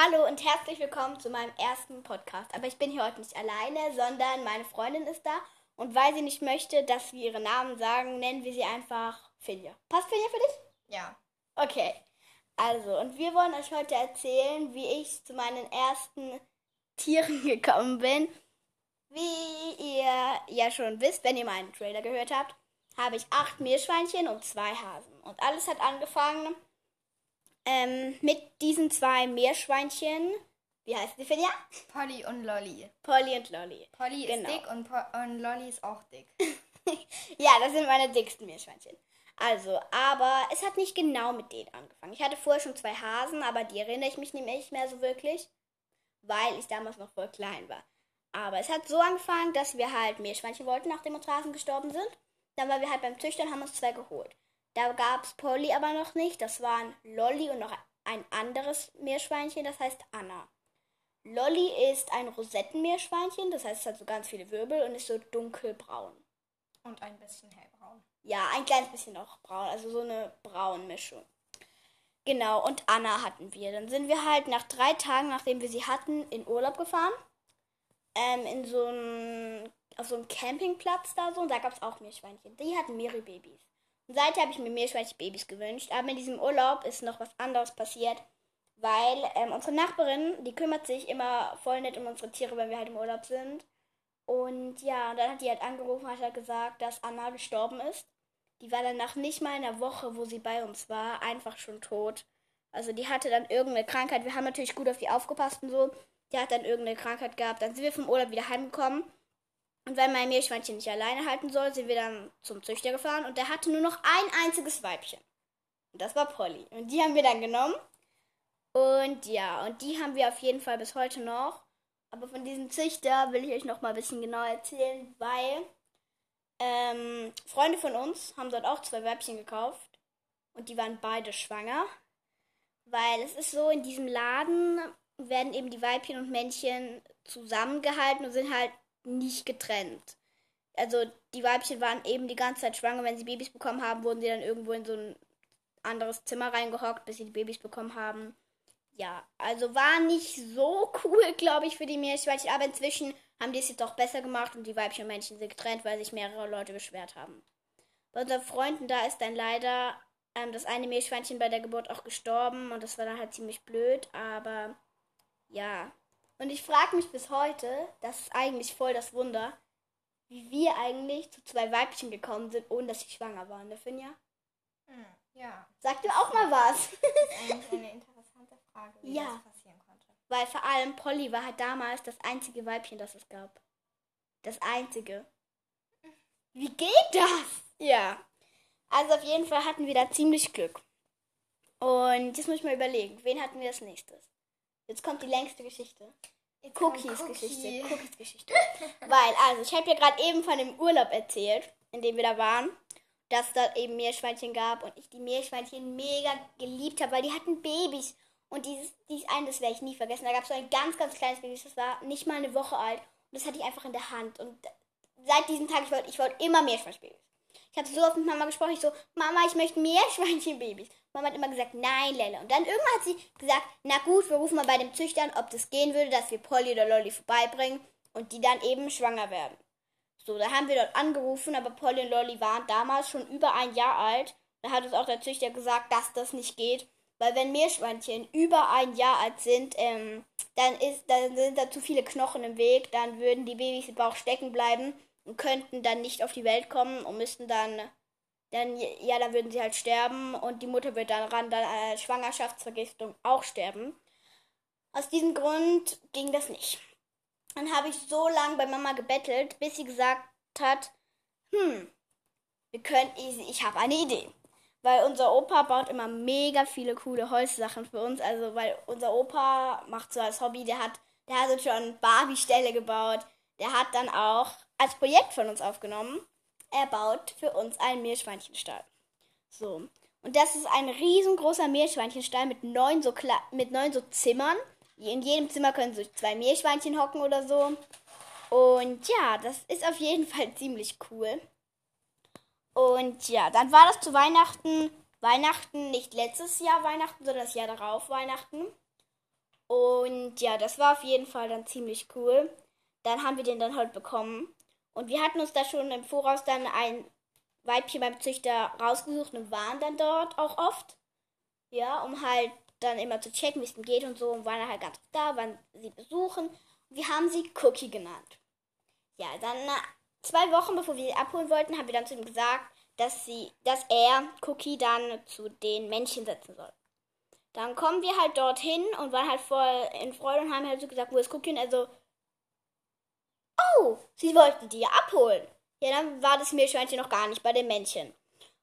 Hallo und herzlich willkommen zu meinem ersten Podcast. Aber ich bin hier heute nicht alleine, sondern meine Freundin ist da. Und weil sie nicht möchte, dass wir ihre Namen sagen, nennen wir sie einfach Finja. Passt Finja für dich? Ja. Okay. Also, und wir wollen euch heute erzählen, wie ich zu meinen ersten Tieren gekommen bin. Wie ihr ja schon wisst, wenn ihr meinen Trailer gehört habt, habe ich acht Meerschweinchen und zwei Hasen. Und alles hat angefangen ähm, mit diesen zwei Meerschweinchen. Wie heißt die Finja? Polly und Lolly. Polly und Lolly. Polly Genau. ist dick und, po und Lolly ist auch dick. Ja, das sind meine dicksten Meerschweinchen. Also, aber es hat nicht genau mit denen angefangen. Ich hatte vorher schon zwei Hasen, aber die erinnere ich mich nicht mehr so wirklich, weil ich damals noch voll klein war. Aber es hat so angefangen, dass wir halt Meerschweinchen wollten, nachdem unsere Hasen gestorben sind. Dann waren wir halt beim Züchtern, haben uns zwei geholt. Da gab es Polly aber noch nicht. Das waren Lolly und noch ein anderes Meerschweinchen, das heißt Anna. Lolly ist ein Rosettenmeerschweinchen, das heißt, es hat so ganz viele Wirbel und ist so dunkelbraun. Und ein bisschen hellbraun. Ja, ein kleines bisschen noch braun, also so eine Braunmischung. Genau, und Anna hatten wir. Dann sind wir halt nach drei Tagen, nachdem wir sie hatten, in Urlaub gefahren. Ähm, in so einem, auf so einem Campingplatz da so. Und da gab es auch Meerschweinchen. Die hatten mehrere Babys. Und seither habe ich mir Meerschweinchen-Babys gewünscht. Aber in diesem Urlaub ist noch was anderes passiert. Weil ähm, unsere Nachbarin, die kümmert sich immer voll nett um unsere Tiere, wenn wir halt im Urlaub sind. Und ja, dann hat die halt angerufen, hat halt gesagt, dass Anna gestorben ist. Die war dann nach nicht mal einer Woche, wo sie bei uns war, einfach schon tot. Also die hatte dann irgendeine Krankheit. Wir haben natürlich gut auf die aufgepasst und so. Die hat dann irgendeine Krankheit gehabt. Dann sind wir vom Urlaub wieder heimgekommen. Und weil mein Meerschweinchen nicht alleine halten soll, sind wir dann zum Züchter gefahren. Und der hatte nur noch ein einziges Weibchen. Und das war Polly. Und die haben wir dann genommen. Und ja, und die haben wir auf jeden Fall bis heute noch. Aber von diesem Züchter will ich euch noch mal ein bisschen genauer erzählen, weil ähm, Freunde von uns haben dort auch zwei Weibchen gekauft und die waren beide schwanger. Weil es ist so, in diesem Laden werden eben die Weibchen und Männchen zusammengehalten und sind halt nicht getrennt. Also die Weibchen waren eben die ganze Zeit schwanger. Wenn sie Babys bekommen haben, wurden sie dann irgendwo in so ein anderes Zimmer reingehockt, bis sie die Babys bekommen haben. Ja, also war nicht so cool, glaube ich, für die Meerschweinchen. Aber inzwischen haben die es jetzt auch besser gemacht und die Weibchen und Männchen sind getrennt, weil sich mehrere Leute beschwert haben. Bei unseren Freunden da ist dann leider ähm, das eine Meerschweinchen bei der Geburt auch gestorben und das war dann halt ziemlich blöd, aber ja. Und ich frage mich bis heute, das ist eigentlich voll das Wunder, wie wir eigentlich zu zwei Weibchen gekommen sind, ohne dass sie schwanger waren, ne, Finja? Hm, ja. Sag dir auch mal was. Das ist eigentlich eine interessante Frage, wie Ja. das passieren konnte. Weil vor allem Polly war halt damals das einzige Weibchen, das es gab. Das einzige. Wie geht das? Ja. Also auf jeden Fall hatten wir da ziemlich Glück. Und jetzt muss ich mal überlegen, wen hatten wir als nächstes? Jetzt kommt die längste Geschichte. Jetzt Cookies Cookie. Geschichte. Cookies Geschichte. Weil, also, ich habe ja gerade eben von dem Urlaub erzählt, in dem wir da waren, dass es da eben Meerschweinchen gab und ich die Meerschweinchen mega geliebt habe, weil die hatten Babys. Und dieses, dieses eine, das werde ich nie vergessen. Da gab es so ein ganz, ganz kleines Baby, das war nicht mal eine Woche alt. Und das hatte ich einfach in der Hand. Und seit diesem Tag, ich wollte ich wollte immer Meerschweinchenbabys. Ich habe so oft mit Mama gesprochen, ich so, Mama, ich möchte Meerschweinchenbabys. Mama hat immer gesagt, nein, Lelle. Und dann irgendwann hat sie gesagt, na gut, wir rufen mal bei dem Züchter an, ob das gehen würde, dass wir Polly oder Lolly vorbeibringen und die dann eben schwanger werden. So, da haben wir dort angerufen, aber Polly und Lolly waren damals schon über ein Jahr alt. Da hat uns auch der Züchter gesagt, dass das nicht geht. Weil wenn Meerschweinchen über ein Jahr alt sind, ähm, dann, ist, dann sind da zu viele Knochen im Weg, dann würden die Babys im Bauch stecken bleiben könnten dann nicht auf die Welt kommen und müssten dann, dann ja, dann würden sie halt sterben und die Mutter wird dann ran, dann äh, Schwangerschaftsvergiftung auch sterben. Aus diesem Grund ging das nicht. Dann habe ich so lange bei Mama gebettelt, bis sie gesagt hat, hm, wir können, ich, ich habe eine Idee. Weil unser Opa baut immer mega viele coole Holzsachen für uns. Also, weil unser Opa macht so als Hobby, der hat, der hat schon Barbie-Ställe gebaut. Der hat dann auch als Projekt von uns aufgenommen, er baut für uns einen Meerschweinchenstall. So. Und das ist ein riesengroßer Meerschweinchenstall mit neun so, Kla mit neun so Zimmern. In jedem Zimmer können so zwei Meerschweinchen hocken oder so. Und ja, das ist auf jeden Fall ziemlich cool. Und ja, dann war das zu Weihnachten. Weihnachten, nicht letztes Jahr Weihnachten, sondern das Jahr darauf Weihnachten. Und ja, das war auf jeden Fall dann ziemlich cool. Dann haben wir den dann halt bekommen. Und wir hatten uns da schon im Voraus dann ein Weibchen beim Züchter rausgesucht und waren dann dort auch oft. Ja, um halt dann immer zu checken, wie es ihm geht und so. Und waren halt ganz oft da, waren sie besuchen. Und wir haben sie Cookie genannt. Ja, dann äh, zwei Wochen bevor wir sie abholen wollten, haben wir dann zu ihm gesagt, dass sie, dass er Cookie dann zu den Männchen setzen soll. Dann kommen wir halt dorthin und waren halt voll in Freude und haben halt so gesagt, wo ist Cookie? Und er oh, sie wollten die abholen. Ja, dann war das Meerschweinchen noch gar nicht bei den Männchen.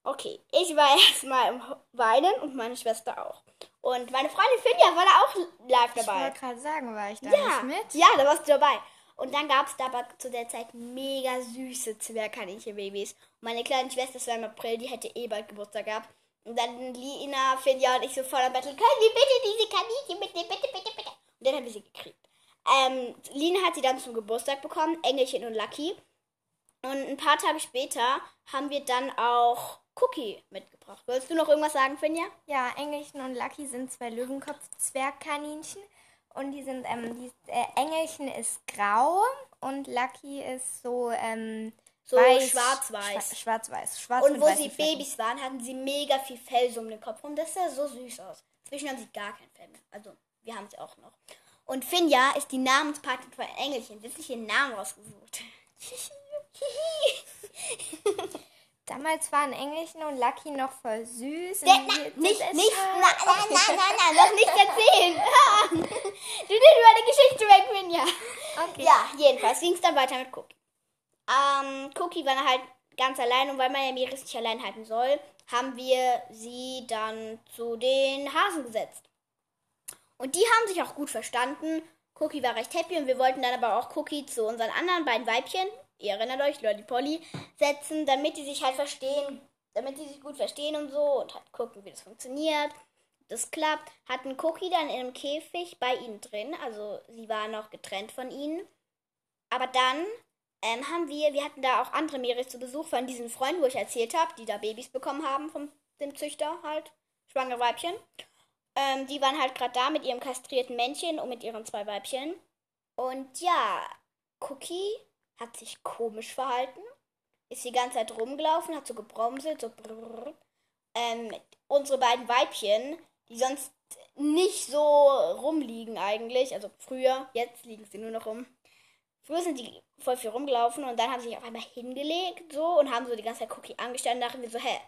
Okay, ich war erstmal im Weinen und meine Schwester auch. Und meine Freundin Finja war da auch live Ich dabei. wollte gerade sagen, war ich da Ja, nicht mit? ja, da warst du dabei. Und dann gab es da aber zu der Zeit mega süße Zwergkaninchenbabys. Und meine kleine Schwester, das war im April, die hätte eh bald Geburtstag gehabt. Und dann Lina, Finja und ich so voll am Battle, können wir bitte diese Kaninchen mitnehmen, bitte, bitte, bitte. Und dann haben wir sie gekriegt. Ähm, Lina hat sie dann zum Geburtstag bekommen, Engelchen und Lucky. Und ein paar Tage später haben wir dann auch Cookie mitgebracht. Wolltest du noch irgendwas sagen, Finja? Ja, Engelchen und Lucky sind zwei Löwenkopf-Zwergkaninchen. Und die sind, ähm, die, äh, Engelchen ist grau und Lucky ist so, ähm, So weiß, schwarz-weiß. schwa- Schwarz-weiß. Schwarz Und wo sie. Babys waren, hatten sie mega viel Fell so um den Kopf rum. Das sah so süß aus. Zwischen haben sie gar kein Fell mehr. Also, wir haben sie auch noch. Und Finja ist die Namenspatin von Engelchen. Wir haben sich ihren Namen rausgesucht. Damals waren Engelchen und Lucky noch voll süß. Der, na, nicht, nicht, na, nein, nein, nein, nein, noch nichts erzählen. du nimmst meine Geschichte weg, Finja. Okay. Ja, jedenfalls ging es dann weiter mit Cookie. Ähm, Cookie war halt ganz allein und weil man ja Miris nicht allein halten soll, haben wir sie dann zu den Hasen gesetzt. Und die haben sich auch gut verstanden. Cookie war recht happy und wir wollten dann aber auch Cookie zu unseren anderen beiden Weibchen, ihr erinnert euch, Lolly Polly, setzen, damit die sich halt verstehen, damit die sich gut verstehen und so und halt gucken, wie das funktioniert. Das klappt. Hatten Cookie dann in einem Käfig bei ihnen drin, also sie war noch getrennt von ihnen. Aber dann ähm, haben wir, wir hatten da auch andere Meeres zu Besuch von diesen Freunden, wo ich erzählt habe, die da Babys bekommen haben vom dem Züchter halt, schwangere Weibchen. Ähm, die waren halt gerade da mit ihrem kastrierten Männchen und mit ihren zwei Weibchen. Und ja, Cookie hat sich komisch verhalten, ist die ganze Zeit rumgelaufen, hat so gebromselt, so brrr. Ähm, unsere beiden Weibchen, die sonst nicht so rumliegen eigentlich, also früher, jetzt liegen sie nur noch rum. Früher sind die voll viel rumgelaufen und dann haben sie sich auf einmal hingelegt so und haben so die ganze Zeit Cookie angestellt und dachten wir so, hä,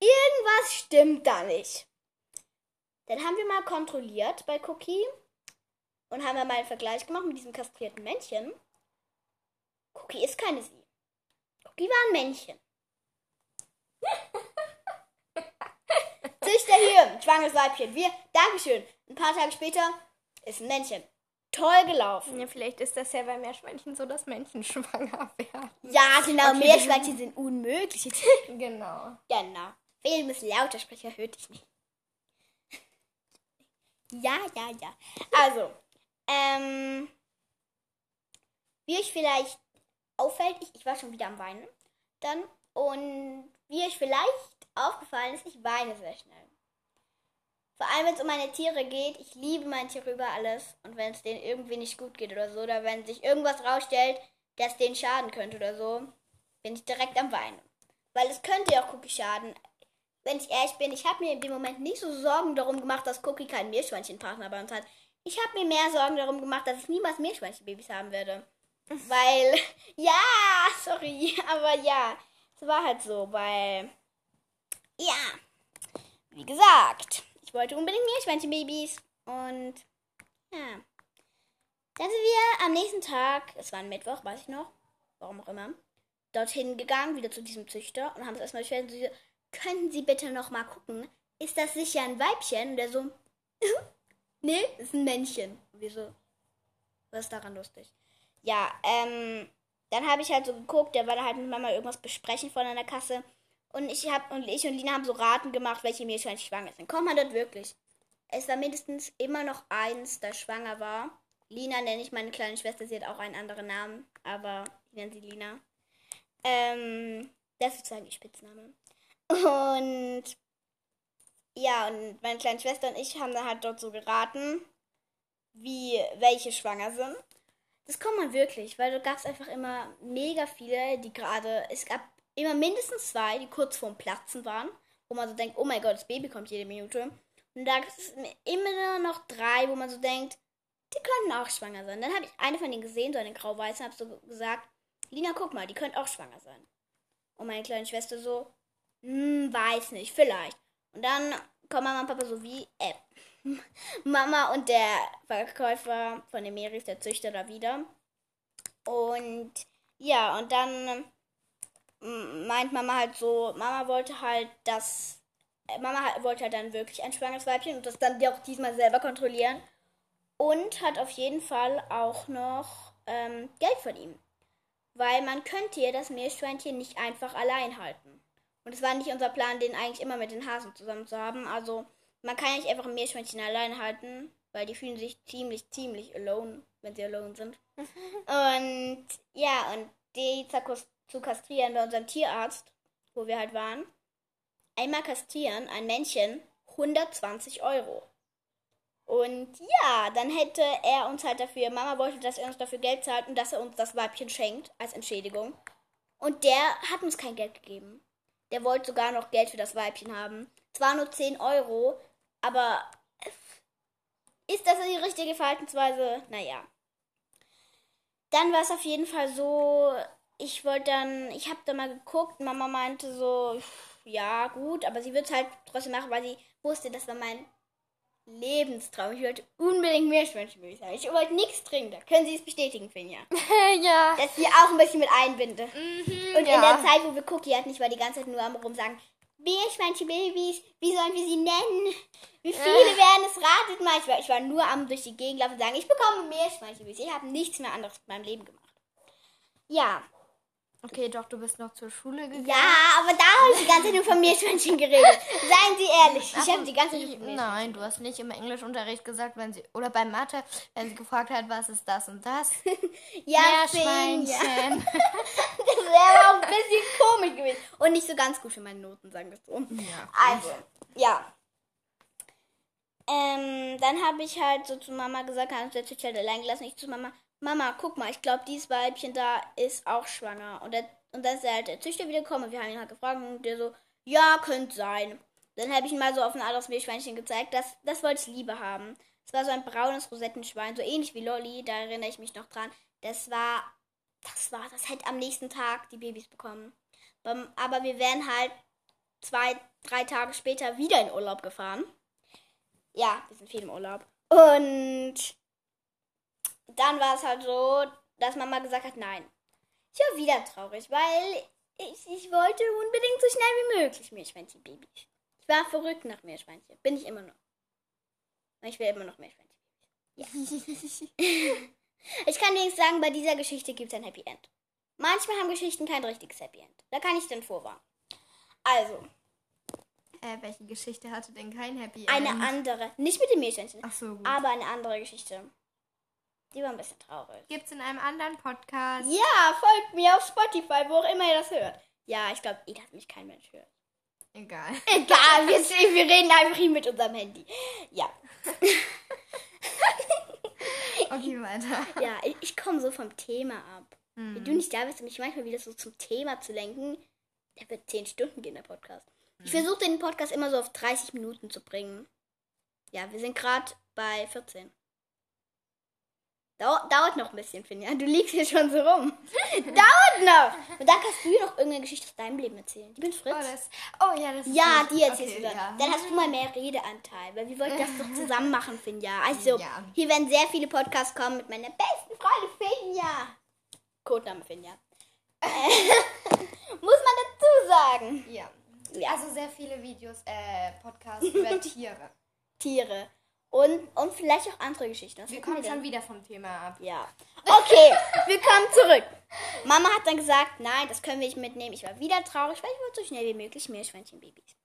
irgendwas stimmt da nicht. Dann haben wir mal kontrolliert bei Cookie und haben wir mal einen Vergleich gemacht mit diesem kastrierten Männchen. Cookie ist keine sie. Cookie war ein Männchen. Züchter hier, ein schwangeres Weibchen. Wir, Dankeschön. Ein paar Tage später ist ein Männchen. Toll gelaufen. Ja, vielleicht ist das ja bei Meerschweinchen so, dass Männchen schwanger werden. Ja, genau, Okay. Meerschweinchen sind unmöglich. Genau. genau. Will müssen lauter sprechen, hört dich nicht. Ja, ja, ja. Also, ähm, wie euch vielleicht auffällt, ich, ich war schon wieder am Weinen dann. Und wie euch vielleicht aufgefallen ist, ich weine sehr schnell. Vor allem, wenn es um meine Tiere geht. Ich liebe meine Tiere über alles. Und wenn es denen irgendwie nicht gut geht oder so, oder wenn sich irgendwas rausstellt, das denen schaden könnte oder so, bin ich direkt am Weinen. Weil es könnte ja auch Cookie schaden. Wenn ich ehrlich bin, ich habe mir in dem Moment nicht so Sorgen darum gemacht, dass Cookie keinen Meerschweinchenpartner bei uns hat. Ich habe mir mehr Sorgen darum gemacht, dass ich niemals Meerschweinchenbabys haben werde. Weil, ja, sorry, aber ja, es war halt so, weil, ja, wie gesagt, ich wollte unbedingt Meerschweinchenbabys und, ja. Dann sind wir am nächsten Tag, es war ein Mittwoch, weiß ich noch, warum auch immer, dorthin gegangen, wieder zu diesem Züchter und haben es erstmal beschwert. Und sie bitte noch mal gucken, ist das sicher ein Weibchen? Und der so, nee, ist ein Männchen. Und wir so, was ist daran lustig? Ja, ähm, dann habe ich halt so geguckt, der war da halt mit Mama irgendwas besprechen von der Kasse. Und ich hab, und ich und Lina haben so Raten gemacht, welche Meerschweinchen schwanger ist. Dann kommt man dort wirklich. Es war mindestens immer noch eins, das schwanger war. Lina nenne ich meine kleine Schwester, sie hat auch einen anderen Namen, aber ich nenne sie Lina. Ähm, das ist sozusagen ihr Spitzname. Und ja, und meine kleine Schwester und ich haben dann halt dort so geraten. wie welche schwanger sind. Das kommt man wirklich, weil da gab es einfach immer mega viele, die gerade, es gab immer mindestens zwei, die kurz vorm Platzen waren, wo man so denkt, oh mein Gott, das Baby kommt jede Minute. Und da gibt es immer noch drei, wo man so denkt, die könnten auch schwanger sein. Dann habe ich eine von denen gesehen, so eine grau-weiße, habe so gesagt, Lina, guck mal, die könnte auch schwanger sein. Und meine kleine Schwester so, hm, weiß nicht, vielleicht. Und dann kommen Mama und Papa so wie, äh, Mama und der Verkäufer von dem Meris, der Züchter, da wieder. Und ja, und dann mm, meint Mama halt so, Mama wollte halt das, äh, Mama wollte halt dann wirklich ein schwangeres Weibchen und das dann auch diesmal selber kontrollieren. Und hat auf jeden Fall auch noch ähm, Geld von ihm. Weil man könnte ja das Meerschweinchen nicht einfach allein halten. Und es war nicht unser Plan, den eigentlich immer mit den Hasen zusammen zu haben. Also man kann nicht einfach ein Meerschweinchen allein halten, weil die fühlen sich ziemlich, ziemlich alone, wenn sie alone sind. und ja, und die zu kastrieren bei unserem Tierarzt, wo wir halt waren, einmal kastrieren, ein Männchen, 120 Euro. Und ja, dann hätte er uns halt dafür, Mama wollte, dass er uns dafür Geld zahlt und dass er uns das Weibchen schenkt als Entschädigung. Und der hat uns kein Geld gegeben. Der wollte sogar noch Geld für das Weibchen haben. Zwar nur 10 Euro, aber ist das die richtige Verhaltensweise? Naja. Dann war es auf jeden Fall so, ich wollte dann, ich habe da mal geguckt, Mama meinte so, ja gut, aber sie wird es halt trotzdem machen, weil sie wusste, das war mein Lebenstraum. Ich wollte unbedingt Meerschweinchen sein. Ich wollte nichts trinken. Da können Sie es bestätigen, Finja. ja. Dass ich auch ein bisschen mit einbinde. Mhm, Und ja. in der Zeit, wo wir Cookie hatten, ich war die ganze Zeit nur am rumsagen, Meerschweinchen-Babys, wie sollen wir sie nennen? Wie viele äh. werden es? Ratet mal. Ich war, ich war nur am durch die Gegend laufen und sagen, ich bekomme Meerschweinchen-Babys. Ich habe nichts mehr anderes mit meinem Leben gemacht. Ja, Okay, doch, du bist noch zur Schule gegangen. Ja, aber da habe ich die ganze Zeit nur von Meerschweinchen geredet. Seien Sie ehrlich, ich habe die ganze Zeit von Nein, du hast nicht im Englischunterricht gesagt, wenn sie, oder bei Mathe, wenn sie gefragt hat, was ist das und das. ja, Meerschweinchen. das wäre auch ein bisschen komisch gewesen. Und nicht so ganz gut für meine Noten, sagen wir so. Ja. Also, ja. Ähm, dann habe ich halt so zu Mama gesagt, habe ich halt allein gelassen, ich zu Mama, Mama, guck mal, ich glaube, dieses Weibchen da ist auch schwanger. Und, der, und dann ist halt der Züchter wieder gekommen und wir haben ihn halt gefragt und der so, ja, könnte sein. Dann habe ich ihn mal so auf ein anderes Meerschweinchen gezeigt. Das, das wollte ich lieber haben. Es war so ein braunes Rosettenschwein, so ähnlich wie Lolly, da erinnere ich mich noch dran. Das war, das war, das hätte am nächsten Tag die Babys bekommen. Aber wir wären halt zwei, drei Tage später wieder in Urlaub gefahren. Ja, wir sind viel im Urlaub. Und dann war es halt so, dass Mama gesagt hat, nein. Ich war wieder traurig, weil ich, ich wollte unbedingt so schnell wie möglich Meerschweinchen-Babys. Ich war verrückt nach Meerschweinchen. Bin ich immer noch. Ich will immer noch Meerschweinchen. Ja. ich kann dir nicht sagen, bei dieser Geschichte gibt es ein Happy End. Manchmal haben Geschichten kein richtiges Happy End. Da kann ich dann vorwarnen. Also. Äh, welche Geschichte hatte denn kein Happy End? Eine andere. Nicht mit dem Meerschweinchen. Ach so, gut. Aber eine andere Geschichte. Die war ein bisschen traurig. Gibt's in einem anderen Podcast? Ja, folgt mir auf Spotify, wo auch immer ihr das hört. Ja, ich glaube eh, dass mich kein Mensch hört. Egal. Egal, wir, wir reden einfach hier mit unserem Handy. Ja. okay, weiter. Ja, ich, ich komme so vom Thema ab. Mhm. Wenn du nicht da bist, um mich manchmal wieder so zum Thema zu lenken, der wird 10 Stunden gehen, der Podcast. Mhm. Ich versuche den Podcast immer so auf 30 Minuten zu bringen. Ja, wir sind gerade bei 14. Dau dauert noch ein bisschen, Finja. Du liegst hier schon so rum. dauert noch. Und dann kannst du noch irgendeine Geschichte aus deinem Leben erzählen. Die bin Fritz. Oh, das, oh ja, das ist Ja, die erzählst okay, du dann. Ja. Dann hast du mal mehr Redeanteil. Weil wir wollten das doch zusammen machen, Finja. Also, ja. hier werden sehr viele Podcasts kommen mit meiner besten Freundin Finja. Codename Finja. Äh, muss man dazu sagen. Ja. ja. Also sehr viele Videos, äh, Podcasts über Tiere. Tiere. Und, und vielleicht auch andere Geschichten. Was wir kommen schon wieder vom Thema ab. Ja. Okay, wir kommen zurück. Mama hat dann gesagt, nein, das können wir nicht mitnehmen. Ich war wieder traurig, weil ich wollte so schnell wie möglich Meerschweinchenbabys.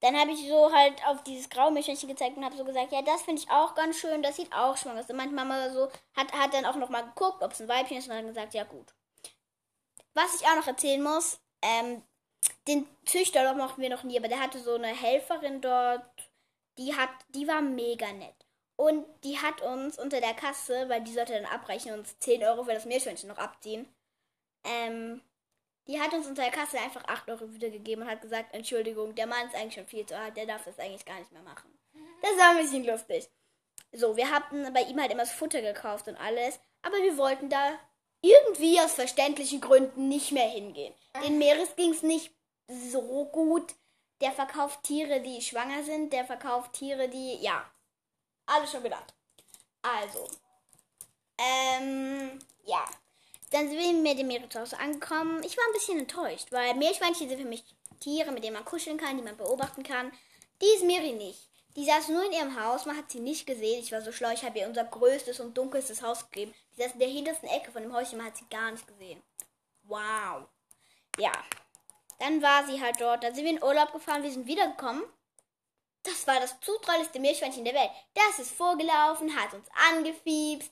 Dann habe ich so halt auf dieses graue Meerschweinchen gezeigt und habe so gesagt, ja, das finde ich auch ganz schön, das sieht auch schwanger aus. Und meine Mama so hat, hat dann auch noch mal geguckt, ob es ein Weibchen ist und dann gesagt, ja gut. Was ich auch noch erzählen muss, ähm, den Züchter doch mochten wir noch nie, aber der hatte so eine Helferin dort die hat, die war mega nett. Und die hat uns unter der Kasse, weil die sollte dann abrechnen und uns 10 Euro für das Meerschweinchen noch abziehen. Ähm, die hat uns unter der Kasse einfach 8 Euro wiedergegeben und hat gesagt, Entschuldigung, der Mann ist eigentlich schon viel zu alt, der darf das eigentlich gar nicht mehr machen. Das war ein bisschen lustig. So, wir hatten bei ihm halt immer das Futter gekauft und alles, aber wir wollten da irgendwie aus verständlichen Gründen nicht mehr hingehen. Den Meeres ging es nicht so gut. Der verkauft Tiere, die schwanger sind, der verkauft Tiere, die, ja, alles schon genannt. Also, ähm, ja. Dann sind wir mit dem Hause angekommen. Ich war ein bisschen enttäuscht, weil Meerschweinchen sind für mich Tiere, mit denen man kuscheln kann, die man beobachten kann. Die ist Miri nicht. Die saß nur in ihrem Haus, man hat sie nicht gesehen. Ich war so schlau, ich habe ihr unser größtes und dunkelstes Haus gegeben. Die saß in der hintersten Ecke von dem Häuschen, man hat sie gar nicht gesehen. Wow. Ja. Dann war sie halt dort. Dann sind wir in Urlaub gefahren, wir sind wiedergekommen. Das war das zutraulichste Meerschweinchen der Welt. Das ist vorgelaufen, hat uns angefiebst.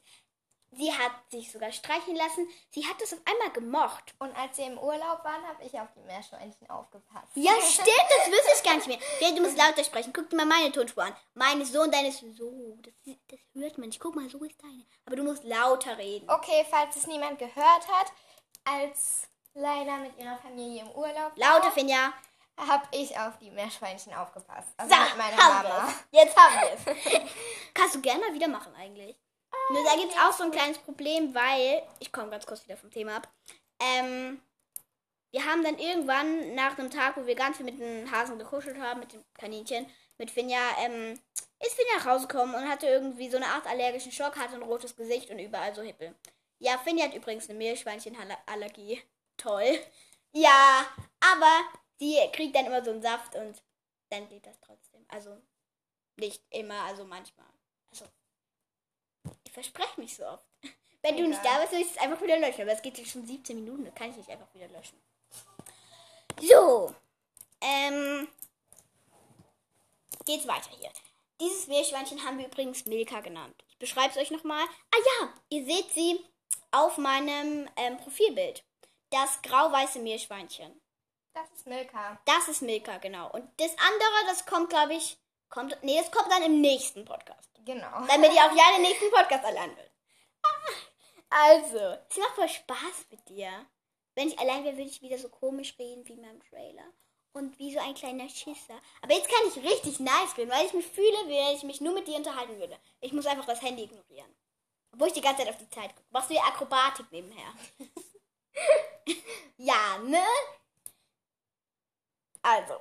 Sie hat sich sogar streicheln lassen. Sie hat es auf einmal gemocht. Und als wir im Urlaub waren, habe ich auf die Meerschweinchen aufgepasst. Ja, stimmt, das wüsste ich gar nicht mehr. Ja, du musst lauter sprechen. Guck dir mal meine Tonspur an. Meine ist so und deine ist so. Das, das hört man nicht. Guck mal, so ist deine. Aber du musst lauter reden. Okay, falls es niemand gehört hat, als Leila mit ihrer Familie im Urlaub Lauter, Finja. habe ich auf die Meerschweinchen aufgepasst. Also So, mit meiner haben Mama. Jetzt haben wir es. Kannst du gerne mal wieder machen eigentlich. Nur da gibt es auch so ein kleines Problem, weil, ich komme ganz kurz wieder vom Thema ab. Ähm, wir haben dann irgendwann nach einem Tag, wo wir ganz viel mit den Hasen gekuschelt haben, mit dem Kaninchen, mit Finja, ähm, ist Finja nach Hause gekommen und hatte irgendwie so eine Art allergischen Schock, hatte ein rotes Gesicht und überall so Hippel. Ja, Finja hat übrigens eine Meerschweinchenallergie. Toll. Ja, aber die kriegt dann immer so einen Saft und dann geht das trotzdem. Also nicht immer, also manchmal. Also ich verspreche mich so oft. Wenn du nicht da bist, will ich es einfach wieder löschen. Aber es geht jetzt schon 17 Minuten, da kann ich nicht einfach wieder löschen. So. Ähm. Geht's weiter hier. Dieses Meerschweinchen haben wir übrigens Milka genannt. Ich beschreibe es euch nochmal. Ah ja, ihr seht sie auf meinem ähm, Profilbild. Das grau-weiße Meerschweinchen. Das ist Milka. Das ist Milka, genau. Und das andere, das kommt, glaube ich, kommt. Nee, das kommt dann im nächsten Podcast. Genau. Damit ihr auch ja den nächsten Podcast allein will. Also, es macht voll Spaß mit dir. Wenn ich allein wäre, würde ich wieder so komisch reden wie in meinem Trailer. Und wie so ein kleiner Schisser. Aber jetzt kann ich richtig nice reden, weil ich mich fühle, wie wenn ich mich nur mit dir unterhalten würde. Ich muss einfach das Handy ignorieren. Obwohl ich die ganze Zeit auf die Zeit gucke. Machst du ja Akrobatik nebenher. ja, ne? Also.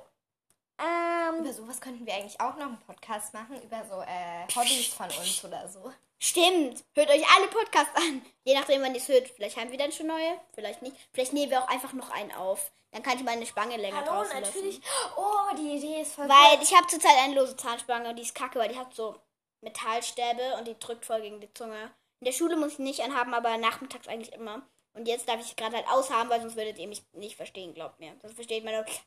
Ähm, Über sowas könnten wir eigentlich auch noch einen Podcast machen, über so äh, Hobbys von uns oder so. Stimmt. Hört euch alle Podcasts an. Je nachdem, wann ihr es hört. Vielleicht haben wir dann schon neue, vielleicht nicht. Vielleicht nehmen wir auch einfach noch einen auf. Dann kann ich meine Spange länger draußen lassen. Oh, die Idee ist voll Weil ich habe zurzeit eine lose Zahnspange und die ist kacke, weil die hat so Metallstäbe und die drückt voll gegen die Zunge. In der Schule muss ich nicht anhaben, aber nachmittags eigentlich immer. Und jetzt darf ich gerade halt aushaben, weil sonst würdet ihr mich nicht verstehen, glaubt mir. Sonst versteht man. Sonst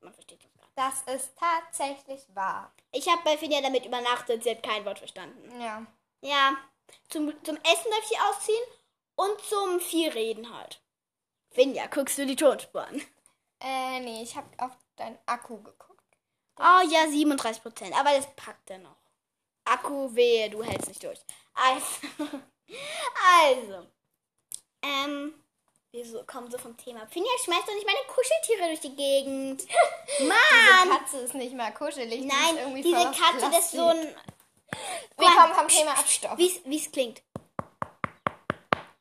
Man versteht das gar nicht. Das ist tatsächlich wahr. Ich habe bei Finja damit übernachtet, sie hat kein Wort verstanden. Ja. Ja, zum, zum Essen darf ich sie ausziehen und zum viel reden halt. Finja, guckst du die Tonspur an? Äh, nee, ich habe auf deinen Akku geguckt. Oh ja, 37 Prozent. Aber das packt er noch. Akku, wehe, du hältst nicht durch. Also, also ähm, wir kommen so vom Thema. Finja schmeißt doch nicht meine Kuscheltiere durch die Gegend. Diese Mann! Katze ist nicht mal kuschelig. die Nein, irgendwie diese aus Katze, das ist so ein. Wir kommen vom Thema Abstoff. Wie es klingt.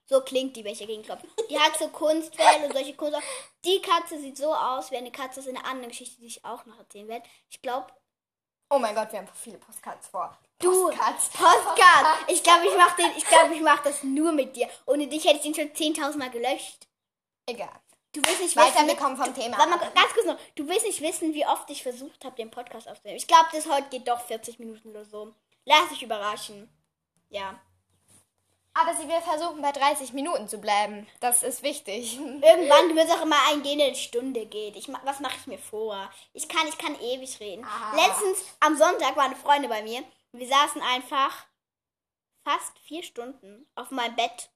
So klingt die, dagegen klopfe. Die hat so Kunstfell und solche Kunst. Die Katze sieht so aus wie eine Katze. Das ist eine andere Geschichte, die ich auch noch erzählen werde. Ich glaube, Oh mein Gott, wir haben viele Postcards vor. Du, Postcards. Postcard. Ich glaube, ich mache den, ich glaube, ich mache das nur mit dir. Ohne dich hätte ich den schon 10.000 Mal gelöscht. Egal. Du willst nicht Weiter, wissen, wir kommen vom Thema. Warte mal, ganz kurz noch. Du willst nicht wissen, wie oft ich versucht habe, den Podcast aufzunehmen. Ich glaube, das heute geht doch 40 Minuten oder so. Lass dich überraschen. Ja. Aber sie will versuchen, bei 30 Minuten zu bleiben. Das ist wichtig. Irgendwann wird es auch immer eingehen, der eine Stunde geht. Ich, was mache ich mir vor? Ich kann, ich kann ewig reden. Ah. Letztens am Sonntag waren Freunde bei mir. Und wir saßen einfach fast vier Stunden auf meinem Bett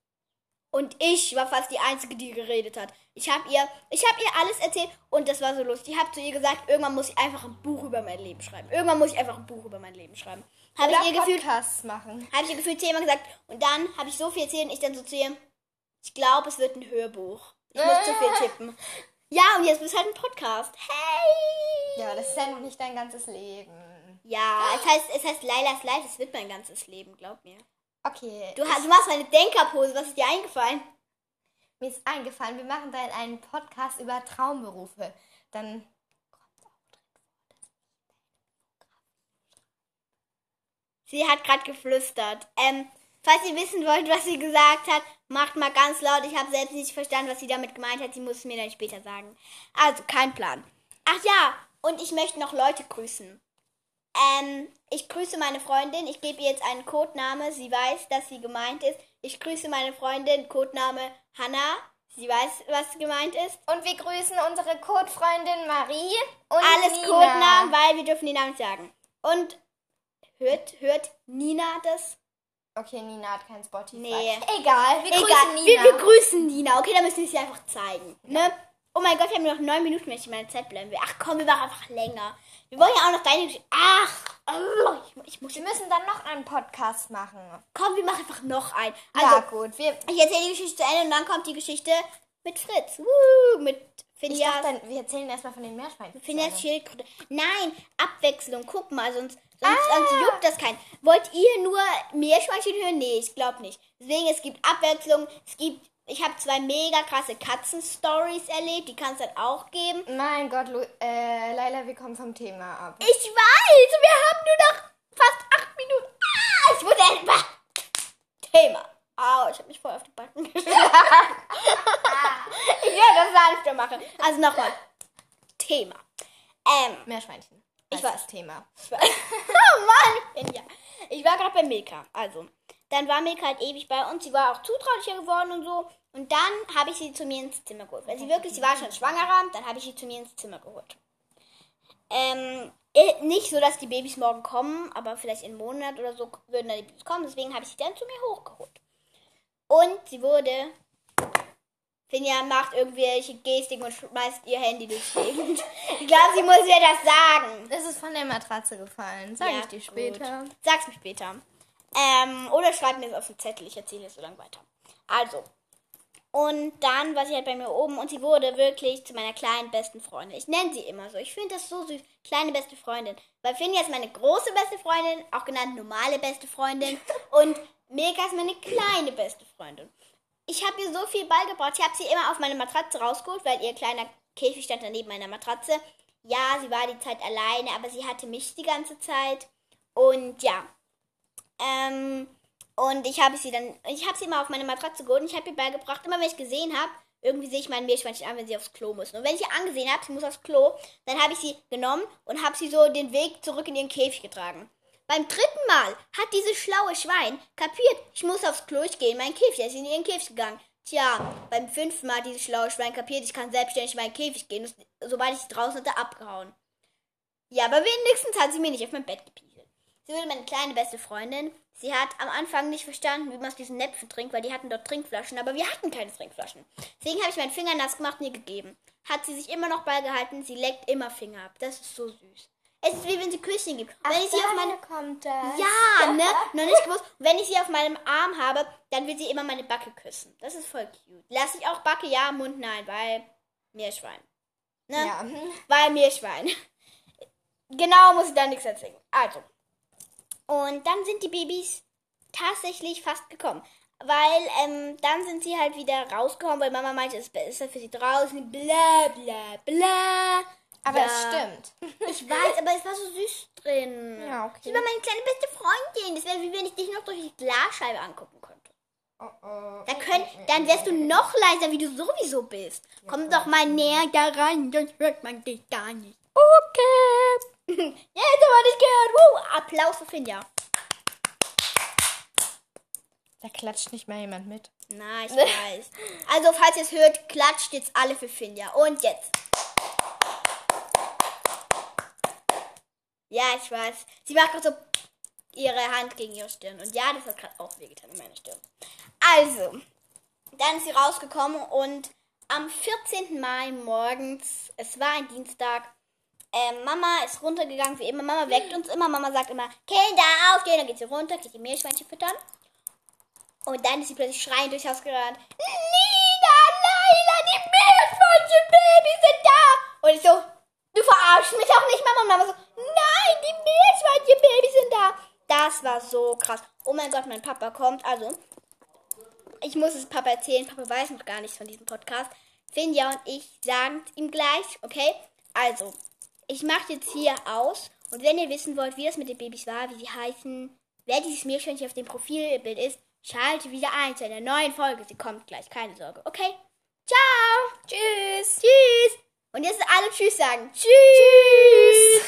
Und ich war fast die Einzige, die geredet hat. Ich habe ihr, ich habe ihr alles erzählt und das war so lustig. Ich habe zu ihr gesagt, irgendwann muss ich einfach ein Buch über mein Leben schreiben. Irgendwann muss ich einfach ein Buch über mein Leben schreiben. Habe ich ihr gefühlt, Podcasts machen. habe ich ihr gefühlt zehnmal gesagt. Und dann habe ich so viel erzählt und ich dann so zu ihr, ich glaube, es wird ein Hörbuch. Ich muss zu viel tippen. Ja, und jetzt ist halt ein Podcast. Hey! Ja, das ist ja noch nicht dein ganzes Leben. Ja, es heißt, es heißt Lailas Life, es wird mein ganzes Leben, glaub mir. Okay, Du, hast, du machst eine Denkerpose, was ist dir eingefallen? mir ist eingefallen, wir machen dann einen Podcast über Traumberufe. Dann Sie hat gerade geflüstert. Ähm, falls ihr wissen wollt, was sie gesagt hat, macht mal ganz laut. Ich habe selbst nicht verstanden, was sie damit gemeint hat. Sie muss es mir dann später sagen. Also, kein Plan. Ach ja, und ich möchte noch Leute grüßen. Ähm, ich grüße meine Freundin. Ich gebe ihr jetzt einen Codename. Sie weiß, dass sie gemeint ist. Ich grüße meine Freundin. Codename Hannah. Sie weiß, was gemeint ist. Und wir grüßen unsere Codefreundin Marie und Alles Nina. Codenamen, weil wir dürfen die Namen nicht sagen. Und hört, hört Nina das? Okay, Nina hat kein Spotify. Nee. Egal, wir grüßen Egal, Nina. wir, wir grüßen Nina. Okay, dann müssen wir sie einfach zeigen. Ne? Oh mein Gott, wir haben nur noch neun Minuten, wenn ich in meiner Zeit bleiben will. Ach komm, wir machen einfach länger. Wir wollen ja auch noch deine Geschichte. Ach, oh, ich, ich muss. wir müssen dann noch einen Podcast machen. Komm, wir machen einfach noch einen. Also Also, gut, wir ich erzähle die Geschichte zu Ende und dann kommt die Geschichte mit Fritz. Woo, mit ich Phineas. dachte, dann, wir erzählen erstmal von den Meerschweinchen. Phineas Schildkröte. Nein, Abwechslung. Guck mal, sonst, sonst, sonst juckt das keinen. Wollt ihr nur Meerschweinchen hören? Nee, ich glaube nicht. Deswegen, es gibt Abwechslung. Es gibt, ich habe zwei mega krasse Katzen-Stories erlebt. Die kann es dann auch geben. Mein Gott, Lu äh, Leila, wir kommen vom Thema ab. Ich weiß, wir haben nur noch fast acht Minuten. Ah, ich wurde etwa. Thema. Au, ich habe mich voll auf die Backen geschlagen. ich werde das sanfter machen. Also nochmal. Thema. Ähm, Meerschweinchen. Ich Das weiß. ist Thema. Ich war, oh Mann, ja. Ich war gerade bei Milka. Also, dann war Milka halt ewig bei uns. Sie war auch zutraulicher geworden und so. Und dann habe ich sie zu mir ins Zimmer geholt. Weil sie wirklich, sie war schon schwangerer. Dann habe ich sie zu mir ins Zimmer geholt. Ähm, nicht so, dass die Babys morgen kommen, aber vielleicht in einem Monat oder so würden dann die Babys kommen. Deswegen habe ich sie dann zu mir hochgeholt. Und sie wurde. Finja macht irgendwelche Gestik und schmeißt ihr Handy durchs Gegend. Ich glaube, sie muss mir das sagen. Es ist von der Matratze gefallen. Sag Ja, ich dir später. Gut. Sag's mir später. Ähm, oder schreib mir es auf den Zettel, ich erzähle es so lange weiter. Also. Und dann war sie halt bei mir oben und sie wurde wirklich zu meiner kleinen besten Freundin. Ich nenne sie immer so. Ich finde das so süß. Kleine beste Freundin. Weil Finja ist meine große beste Freundin, auch genannt normale beste Freundin. und Milka ist meine kleine beste Freundin. Ich habe ihr so viel beigebracht. Ich habe sie immer auf meine Matratze rausgeholt, weil ihr kleiner Käfig stand daneben meiner Matratze. Ja, sie war die Zeit alleine, aber sie hatte mich die ganze Zeit. Und ja. Ähm, und ich habe sie dann, ich habe sie immer auf meine Matratze geholt und ich habe ihr beigebracht, immer wenn ich gesehen habe, irgendwie sehe ich mein Meerschweinchen an, wenn sie aufs Klo muss. Und wenn ich ihr angesehen habe, sie muss aufs Klo, dann habe ich sie genommen und habe sie so den Weg zurück in ihren Käfig getragen. Beim dritten Mal hat dieses schlaue Schwein kapiert, ich muss aufs Klo, ich gehe in meinen Käfig. Er ist in ihren Käfig gegangen. Tja, beim fünften Mal hat dieses schlaue Schwein kapiert, ich kann selbstständig in meinen Käfig gehen. Sobald ich sie draußen hatte, abgehauen. Ja, aber wenigstens hat sie mir nicht auf mein Bett gepieselt. Sie wurde meine kleine beste Freundin. Sie hat am Anfang nicht verstanden, wie man aus diesen Näpfen trinkt, weil die hatten dort Trinkflaschen, aber wir hatten keine Trinkflaschen. Deswegen habe ich meinen Finger nass gemacht und ihr gegeben. Hat sie sich immer noch beigehalten, sie leckt immer Finger ab. Das ist so süß. Es ist wie wenn sie Küsschen gibt. Und wenn ich sie auf meine kommt das. ja, ne? Noch nicht gewusst. Wenn ich sie auf meinem Arm habe, dann will sie immer meine Backe küssen. Das ist voll cute. Lass ich auch Backe, ja, Mund, nein, weil Meerschwein. Ne? Ja. Weil Meerschwein. Genau, muss ich da nichts erzählen. Also. Und dann sind die Babys tatsächlich fast gekommen. Weil ähm, dann sind sie halt wieder rausgekommen, weil Mama meinte, es ist besser für sie draußen. Bla bla bla. Aber Ja. es stimmt. Ich weiß, aber es war so süß drin. Ja, okay. Sie war meine kleine beste Freundin. Das wäre wie wenn ich dich noch durch die Glasscheibe angucken könnte. Oh, oh. Da könnt, dann wärst du noch leiser, wie du sowieso bist. Komm doch mal näher da rein, sonst hört man dich gar nicht. Okay. Jetzt aber nicht gehört. Woo, Applaus für Finja. Da klatscht nicht mal jemand mit. Na, ich weiß. Also, falls ihr es hört, klatscht jetzt alle für Finja. Und jetzt. Ja, ich weiß. Sie macht gerade so ihre Hand gegen ihre Stirn. Und ja, das hat gerade auch wehgetan in meiner Stirn. Also, dann ist sie rausgekommen und am 14. Mai morgens, es war ein Dienstag, ähm, Mama ist runtergegangen, wie immer. Mama weckt uns immer. Mama sagt immer, Kinder, aufstehen. Dann geht sie runter, geht die Meerschweinchen füttern. Und dann ist sie plötzlich schreiend durchs Haus gerannt. Lina, Laila, die Meerschweinchen-Babys sind da. Und ich so, du verarschst mich auch nicht, Mama. Und Mama so, nein, die Meerschweinchen-Babys sind da. Das war so krass. Oh mein Gott, mein Papa kommt. Also, ich muss es Papa erzählen. Papa weiß noch gar nichts von diesem Podcast. Finja und ich sagen ihm gleich, okay? Also, ich mache jetzt hier aus. Und wenn ihr wissen wollt, wie das mit den Babys war, wie sie heißen, wer dieses Meerschweinchen auf dem Profilbild ist, schalte wieder ein zu einer neuen Folge. Sie kommt gleich, keine Sorge, okay? Ciao! Tschüss. Tschüss! Und jetzt alle Tschüss sagen. Tschüss!